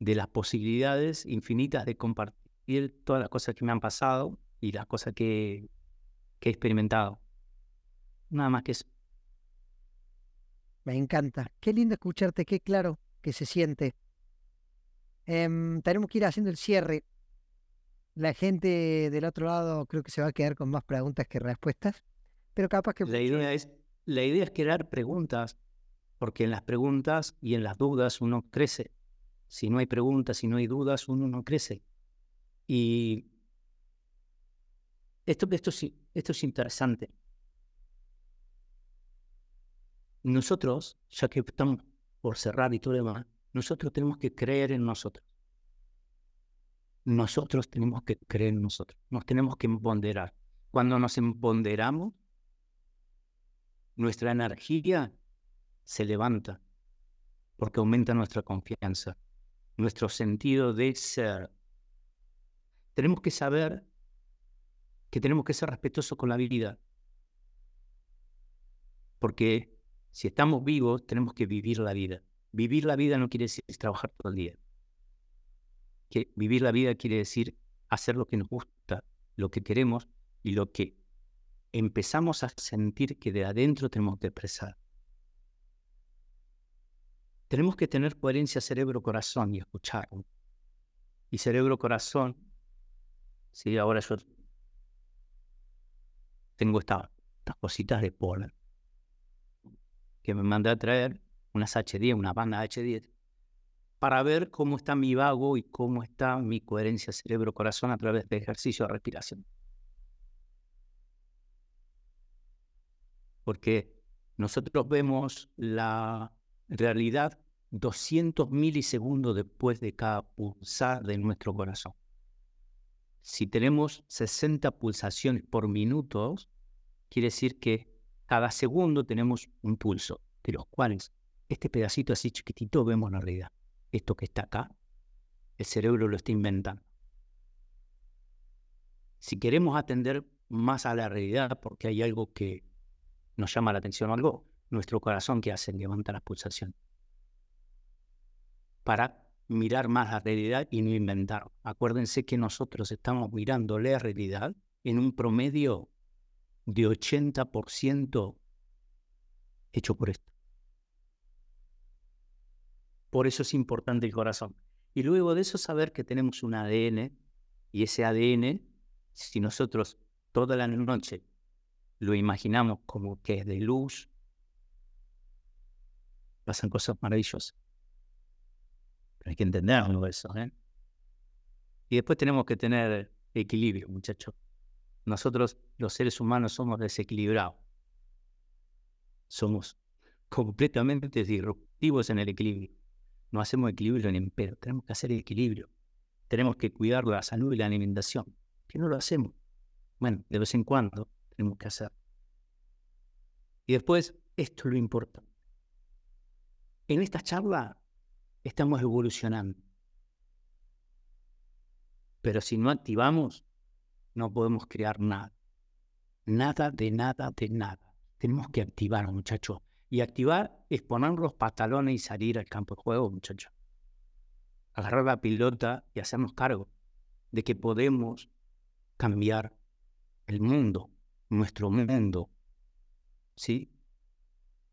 de las posibilidades infinitas de compartir todas las cosas que me han pasado y las cosas que, que he experimentado. Nada más que eso. Me encanta. Qué lindo escucharte, qué claro que se siente. Em, tenemos que ir haciendo el cierre. La gente del otro lado creo que se va a quedar con más preguntas que respuestas, pero capaz que... La idea es, la idea es crear preguntas, porque en las preguntas y en las dudas uno crece. Si no hay preguntas, si no hay dudas, uno no crece. Y esto, esto, esto es interesante. Nosotros, ya que estamos por cerrar y todo demás, nosotros tenemos que creer en nosotros. Nosotros tenemos que creer en nosotros. Nos tenemos que empoderar. Cuando nos empoderamos, nuestra energía se levanta porque aumenta nuestra confianza, nuestro sentido de ser. Tenemos que saber que tenemos que ser respetuosos con la vida. Porque si estamos vivos, tenemos que vivir la vida. Vivir la vida no quiere decir trabajar todo el día. Que vivir la vida quiere decir hacer lo que nos gusta, lo que queremos y lo que empezamos a sentir que de adentro tenemos que expresar. Tenemos que tener coherencia cerebro-corazón y escuchar. Y cerebro-corazón, sí, ahora yo tengo estas cositas de polen que me mandé a traer unas H10, una banda H10, para ver cómo está mi vago y cómo está mi coherencia cerebro-corazón a través de ejercicio de respiración. Porque nosotros vemos la realidad 200 milisegundos después de cada pulsar de nuestro corazón. Si tenemos 60 pulsaciones por minuto, quiere decir que cada segundo tenemos un pulso, de los cuales este pedacito así chiquitito vemos la realidad. Esto que está acá, el cerebro lo está inventando. Si queremos atender más a la realidad, porque hay algo que nos llama la atención o algo, nuestro corazón que hace levanta las pulsaciones. Para mirar más la realidad y no inventar. Acuérdense que nosotros estamos mirando la realidad en un promedio de 80% hecho por esto. Por eso es importante el corazón. Y luego de eso saber que tenemos un ADN y ese ADN, si nosotros toda la noche lo imaginamos como que es de luz, pasan cosas maravillosas. Pero hay que entenderlo eso. ¿eh? Y después tenemos que tener equilibrio, muchachos. Nosotros, los seres humanos, somos desequilibrados. Somos completamente disruptivos en el equilibrio. No hacemos equilibrio en pedo. Tenemos que hacer equilibrio. Tenemos que cuidar la salud y la alimentación. ¿Qué no lo hacemos? Bueno, de vez en cuando tenemos que hacer. Y después, esto es lo importante. En esta charla estamos evolucionando. Pero si no activamos, no podemos crear nada. Nada de nada de nada. Tenemos que activar, muchachos. Y activar es poner los pantalones y salir al campo de juego, muchachos. Agarrar la pilota y hacernos cargo de que podemos cambiar el mundo, nuestro mundo. ¿Sí?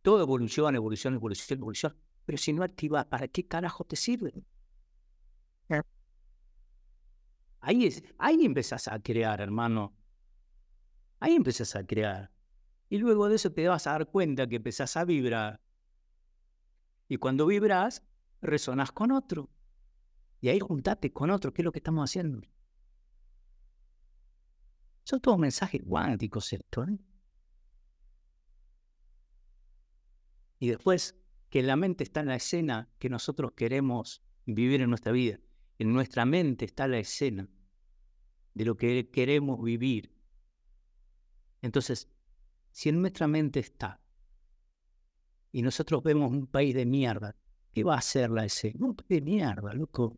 Todo evolución, evolución, evolución, evolución. Pero si no activas, ¿para qué carajo te sirve? Ahí, es, ahí empezás a crear, hermano. Ahí empezás a crear. Y luego de eso te vas a dar cuenta que empezás a vibrar. Y cuando vibras, resonás con otro. Y ahí juntate con otro, ¿qué es lo que estamos haciendo? Son todos mensajes cuánticos esto, ¿eh? Y después, que la mente está en la escena que nosotros queremos vivir en nuestra vida. En nuestra mente está la escena de lo que queremos vivir. Entonces, si en nuestra mente está y nosotros vemos un país de mierda, ¿Qué va a hacer la ESE? No, de mierda, loco.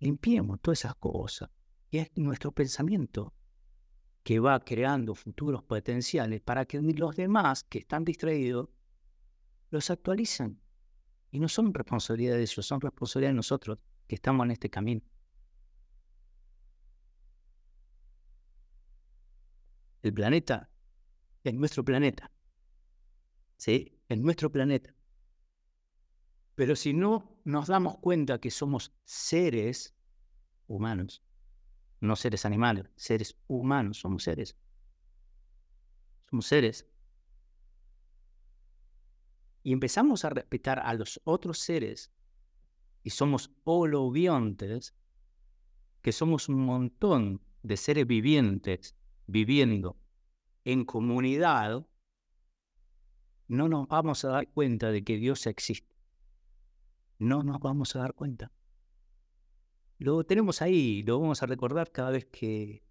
Limpiemos todas esas cosas. Y es nuestro pensamiento que va creando futuros potenciales para que los demás que están distraídos los actualicen. Y no son responsabilidad de ellos, son responsabilidad de nosotros que estamos en este camino. El planeta es nuestro planeta. ¿Sí? Es nuestro planeta. Pero si no nos damos cuenta que somos seres humanos, no seres animales, seres humanos, somos seres. Somos seres. Y empezamos a respetar a los otros seres y somos holobiontes, que somos un montón de seres vivientes viviendo en comunidad, no nos vamos a dar cuenta de que Dios existe. No nos vamos a dar cuenta. Lo tenemos ahí, lo vamos a recordar cada vez que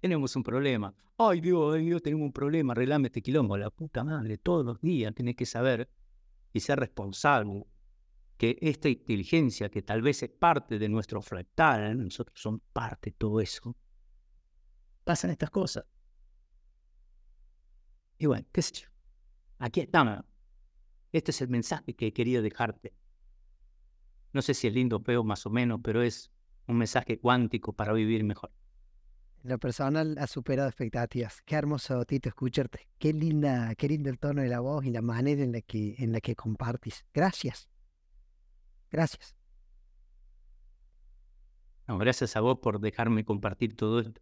tenemos un problema. Ay Dios, ay Dios, tenemos un problema, arreglame este quilombo. La puta madre, todos los días tienes que saber y ser responsable que esta inteligencia, que tal vez es parte de nuestro fractal, nosotros somos parte de todo eso, pasan estas cosas. Y bueno, qué sé yo. Aquí estamos. Este es el mensaje que querido dejarte. No sé si es lindo feo más o menos, pero es un mensaje cuántico para vivir mejor. Lo personal ha superado expectativas. Qué hermoso, Tito, escucharte. Qué linda, qué lindo el tono de la voz y la manera en la que, en la que compartís. Gracias. Gracias. gracias a vos por dejarme compartir todo esto.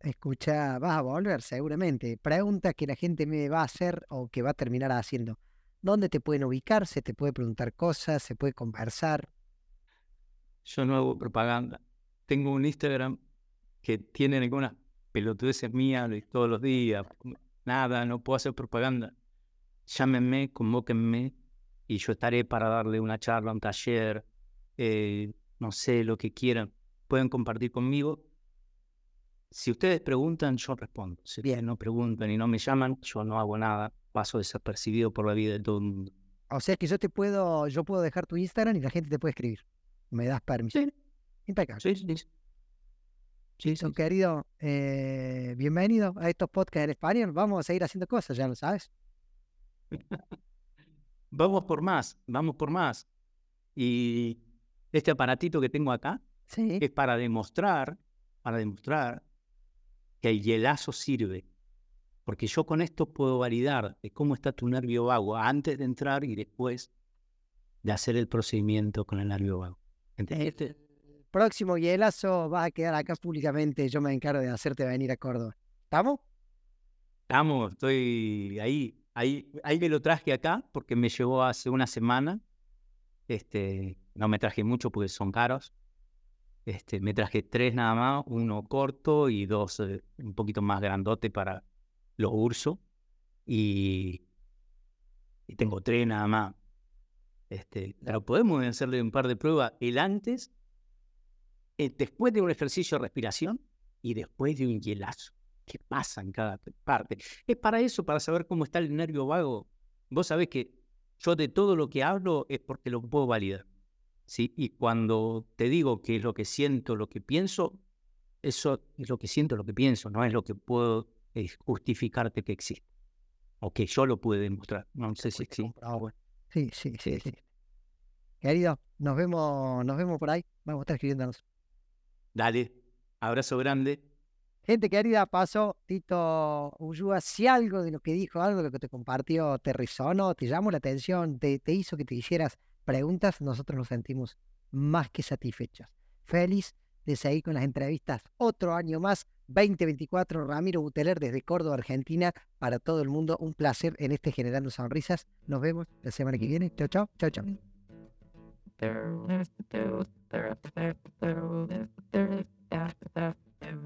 Escucha, vas a volver seguramente. Pregunta que la gente me va a hacer o que va a terminar haciendo. ¿Dónde te pueden ubicar? ¿Se te puede preguntar cosas? ¿Se puede conversar? Yo no hago propaganda. Tengo un Instagram que tiene algunas pelotudeces mías todos los días. Nada, no puedo hacer propaganda. Llámenme, convóquenme y yo estaré para darle una charla, un taller, eh, no sé, lo que quieran. Pueden compartir conmigo. Si ustedes preguntan, yo respondo. Si bien no preguntan y no me llaman, yo no hago nada. Paso desapercibido por la vida de todo el mundo. O sea que yo te puedo, yo puedo dejar tu Instagram y la gente te puede escribir. Me das permiso. Sí. Impecable. Sí, sí. Sí, sí, querido, eh, bienvenido a estos podcasts en español. Vamos a seguir haciendo cosas, ya lo sabes. *laughs* vamos por más, vamos por más. Y este aparatito que tengo acá es para demostrar, para demostrar que el hielazo sirve. Porque yo con esto puedo validar de cómo está tu nervio vago antes de entrar y después de hacer el procedimiento con el nervio vago. Este próximo hielazo va a quedar acá públicamente. Yo me encargo de hacerte venir a Córdoba. ¿Estamos? Estamos, estoy ahí. Ahí, ahí me lo traje acá porque me llegó hace una semana. Este, no me traje mucho porque son caros. Este, me traje tres nada más, uno corto y dos eh, un poquito más grandote para los ursos. Y, y tengo tres nada más. Este, pero podemos hacerle un par de pruebas el antes, eh, después de un ejercicio de respiración y después de un hielazo qué pasa en cada parte. Es para eso, para saber cómo está el nervio vago. Vos sabés que yo de todo lo que hablo es porque lo puedo validar. ¿sí? Y cuando te digo que es lo que siento, lo que pienso, eso es lo que siento, lo que pienso, no es lo que puedo justificarte que existe. O que yo lo puedo demostrar. No sé si existe. Sí, sí, sí, sí. Querido, nos vemos, nos vemos por ahí. Vamos a estar escribiéndonos. Dale, abrazo grande. Gente querida, paso, Tito Ullúa, si algo de lo que dijo, algo de lo que te compartió te resonó, te llamó la atención, te, te hizo que te hicieras preguntas, nosotros nos sentimos más que satisfechos. Feliz de seguir con las entrevistas otro año más, 2024, Ramiro Buteler desde Córdoba, Argentina, para todo el mundo. Un placer en este Generando Sonrisas. Nos vemos la semana que viene. Chao, chao, chao, chao. there, there, there, there, there, there, there, there, there, there, there, there, there, there, there,